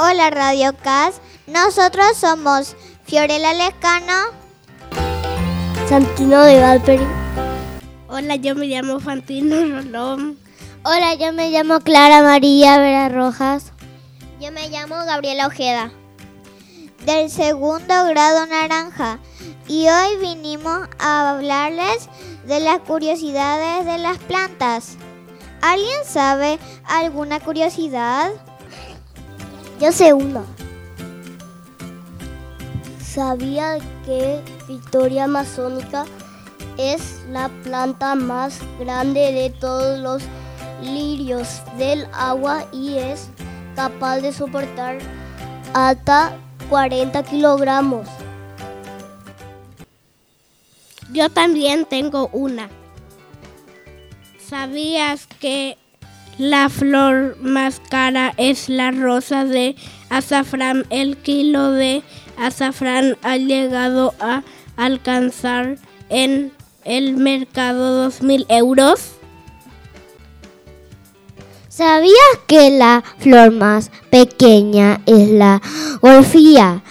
Hola Radio Cas, nosotros somos Fiorella Lescano, Santino de Valperi. Hola, yo me llamo Fantino Rolón. Hola, yo me llamo Clara María Vera Rojas. Yo me llamo Gabriela Ojeda. Del segundo grado naranja. Y hoy vinimos a hablarles de las curiosidades de las plantas. ¿Alguien sabe alguna curiosidad? Yo sé una. ¿Sabía que Victoria Amazónica es la planta más grande de todos los lirios del agua y es capaz de soportar hasta 40 kilogramos? Yo también tengo una. ¿Sabías que la flor más cara es la rosa de azafrán? El kilo de azafrán ha llegado a alcanzar en el mercado 2.000 euros. ¿Sabías que la flor más pequeña es la orfía?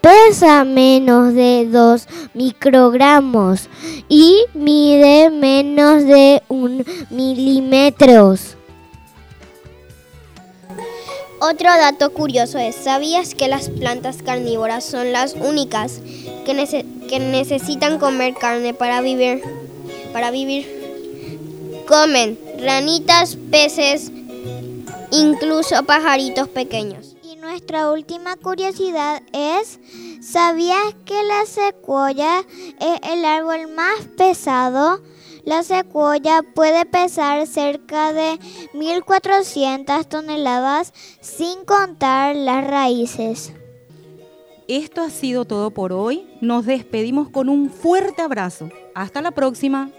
Pesa menos de 2 microgramos y mide menos de un milímetros. Otro dato curioso es, ¿sabías que las plantas carnívoras son las únicas que, nece que necesitan comer carne para vivir? Para vivir. Comen ranitas, peces, incluso pajaritos pequeños. Y nuestra última curiosidad es, ¿sabías que la secuoya es el árbol más pesado? La secuoya puede pesar cerca de 1.400 toneladas sin contar las raíces. Esto ha sido todo por hoy. Nos despedimos con un fuerte abrazo. Hasta la próxima.